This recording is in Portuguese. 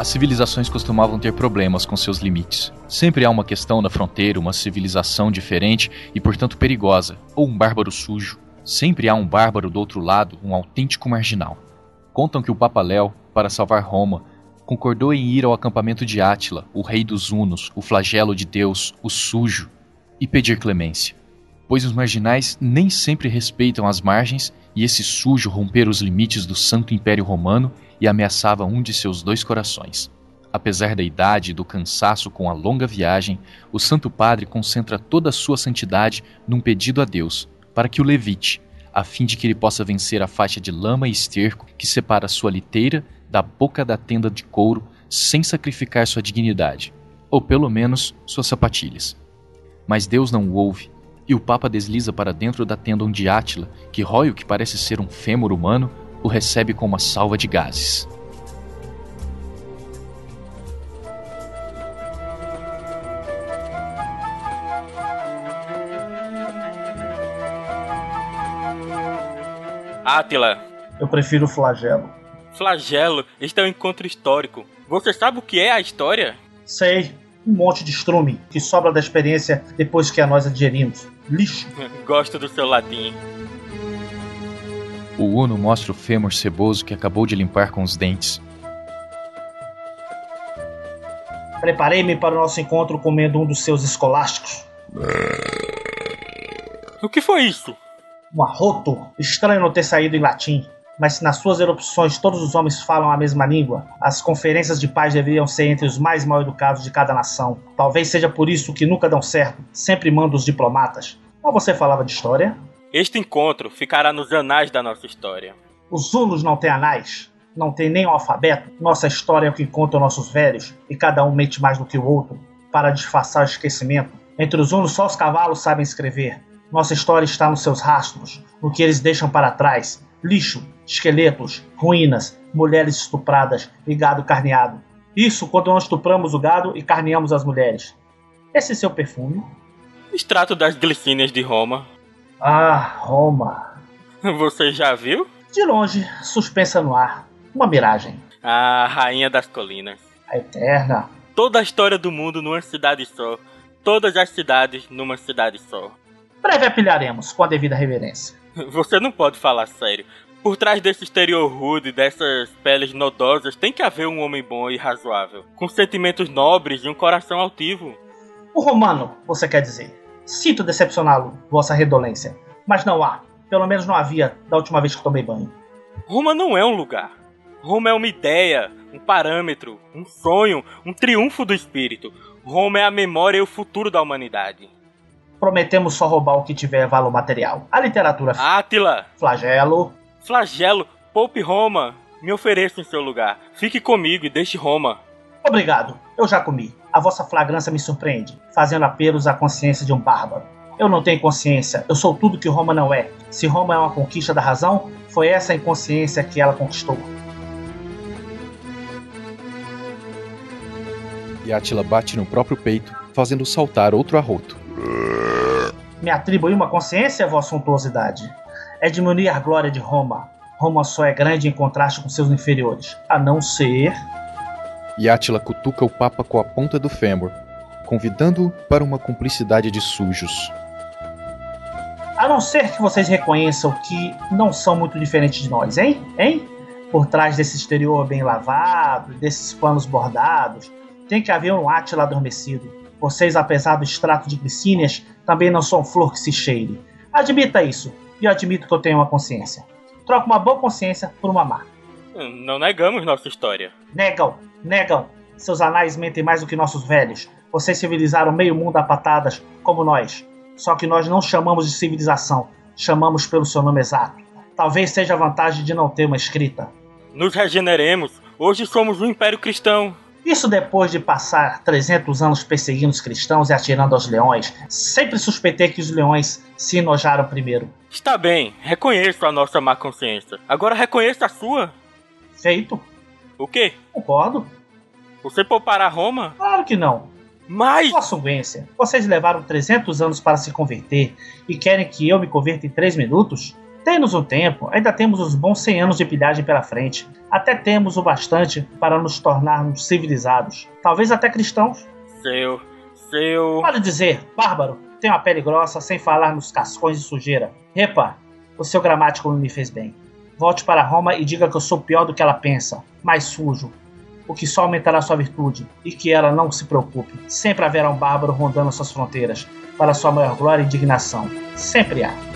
As civilizações costumavam ter problemas com seus limites. Sempre há uma questão na fronteira, uma civilização diferente e, portanto, perigosa, ou um bárbaro sujo. Sempre há um bárbaro do outro lado, um autêntico marginal. Contam que o Papa Léo, para salvar Roma, concordou em ir ao acampamento de Átila, o rei dos Hunos, o flagelo de Deus, o sujo, e pedir clemência. Pois os marginais nem sempre respeitam as margens e esse sujo rompera os limites do Santo Império Romano e ameaçava um de seus dois corações. Apesar da idade e do cansaço com a longa viagem, o Santo Padre concentra toda a sua santidade num pedido a Deus para que o levite, a fim de que ele possa vencer a faixa de lama e esterco que separa sua liteira da boca da tenda de couro sem sacrificar sua dignidade, ou pelo menos suas sapatilhas. Mas Deus não o ouve, e o Papa desliza para dentro da tenda onde Átila, que rói o que parece ser um fêmur humano, o recebe com uma salva de gases. Átila. Eu prefiro o flagelo. Flagelo, este é um encontro histórico. Você sabe o que é a história? Sei. Um monte de estrume que sobra da experiência depois que a nós adgerimos. Lixo. Gosto do seu latim. O Uno mostra o fêmur ceboso que acabou de limpar com os dentes. Preparei-me para o nosso encontro comendo um dos seus escolásticos. O que foi isso? Um arroto. Estranho não ter saído em latim. Mas se nas suas erupções todos os homens falam a mesma língua, as conferências de paz deveriam ser entre os mais mal educados de cada nação. Talvez seja por isso que nunca dão certo, sempre mandam os diplomatas. Mas você falava de história? Este encontro ficará nos anais da nossa história. Os Hunos não têm anais, não têm nem o alfabeto. Nossa história é o que contam nossos velhos, e cada um mente mais do que o outro, para disfarçar o esquecimento. Entre os Hunos, só os cavalos sabem escrever. Nossa história está nos seus rastros, no que eles deixam para trás: lixo, esqueletos, ruínas, mulheres estupradas e gado carneado. Isso quando nós estupramos o gado e carneamos as mulheres. Esse é seu perfume? Extrato das glicínias de Roma. Ah, Roma. Você já viu? De longe, suspensa no ar. Uma miragem. A rainha das colinas. A eterna. Toda a história do mundo numa cidade só. Todas as cidades numa cidade só. Breve apilharemos, com a devida reverência. Você não pode falar sério. Por trás desse exterior rude, dessas peles nodosas, tem que haver um homem bom e razoável, com sentimentos nobres e um coração altivo. O romano, você quer dizer? Sinto decepcioná-lo, vossa redolência. Mas não há. Pelo menos não havia da última vez que tomei banho. Roma não é um lugar. Roma é uma ideia, um parâmetro, um sonho, um triunfo do espírito. Roma é a memória e o futuro da humanidade. Prometemos só roubar o que tiver valor material. A literatura. Átila! Flagelo. Flagelo, poupe Roma. Me ofereça em seu lugar. Fique comigo e deixe Roma. Obrigado, eu já comi. A vossa flagrância me surpreende, fazendo apelos à consciência de um bárbaro. Eu não tenho consciência, eu sou tudo que Roma não é. Se Roma é uma conquista da razão, foi essa inconsciência que ela conquistou. E Átila bate no próprio peito, fazendo saltar outro arroto. Me atribui uma consciência, vossa suntuosidade. É diminuir a glória de Roma. Roma só é grande em contraste com seus inferiores, a não ser e Átila cutuca o Papa com a ponta do fêmur, convidando-o para uma cumplicidade de sujos. A não ser que vocês reconheçam que não são muito diferentes de nós, hein? Hein? Por trás desse exterior bem lavado, desses panos bordados, tem que haver um Átila adormecido. Vocês, apesar do extrato de glicínias, também não são flor que se cheire. Admita isso, e eu admito que eu tenho uma consciência. Troca uma boa consciência por uma má. Não negamos nossa história. Negam, negam. Seus anais mentem mais do que nossos velhos. Vocês civilizaram meio mundo a patadas, como nós. Só que nós não chamamos de civilização, chamamos pelo seu nome exato. Talvez seja a vantagem de não ter uma escrita. Nos regeneremos. Hoje somos um império cristão. Isso depois de passar 300 anos perseguindo os cristãos e atirando aos leões. Sempre suspeitei que os leões se enojaram primeiro. Está bem, reconheço a nossa má consciência. Agora reconheça a sua. Feito. O quê? Concordo. Você poupará Roma? Claro que não. Mas. Vossa vocês levaram 300 anos para se converter e querem que eu me converta em 3 minutos? Dê-nos um tempo, ainda temos os bons 100 anos de pilhagem pela frente. Até temos o bastante para nos tornarmos civilizados. Talvez até cristãos. Seu. Seu. Pode dizer, bárbaro, tem uma pele grossa sem falar nos cascões de sujeira. Repa, o seu gramático me fez bem. Volte para Roma e diga que eu sou pior do que ela pensa, mais sujo, o que só aumentará sua virtude, e que ela não se preocupe. Sempre haverá um bárbaro rondando suas fronteiras, para sua maior glória e indignação. Sempre há.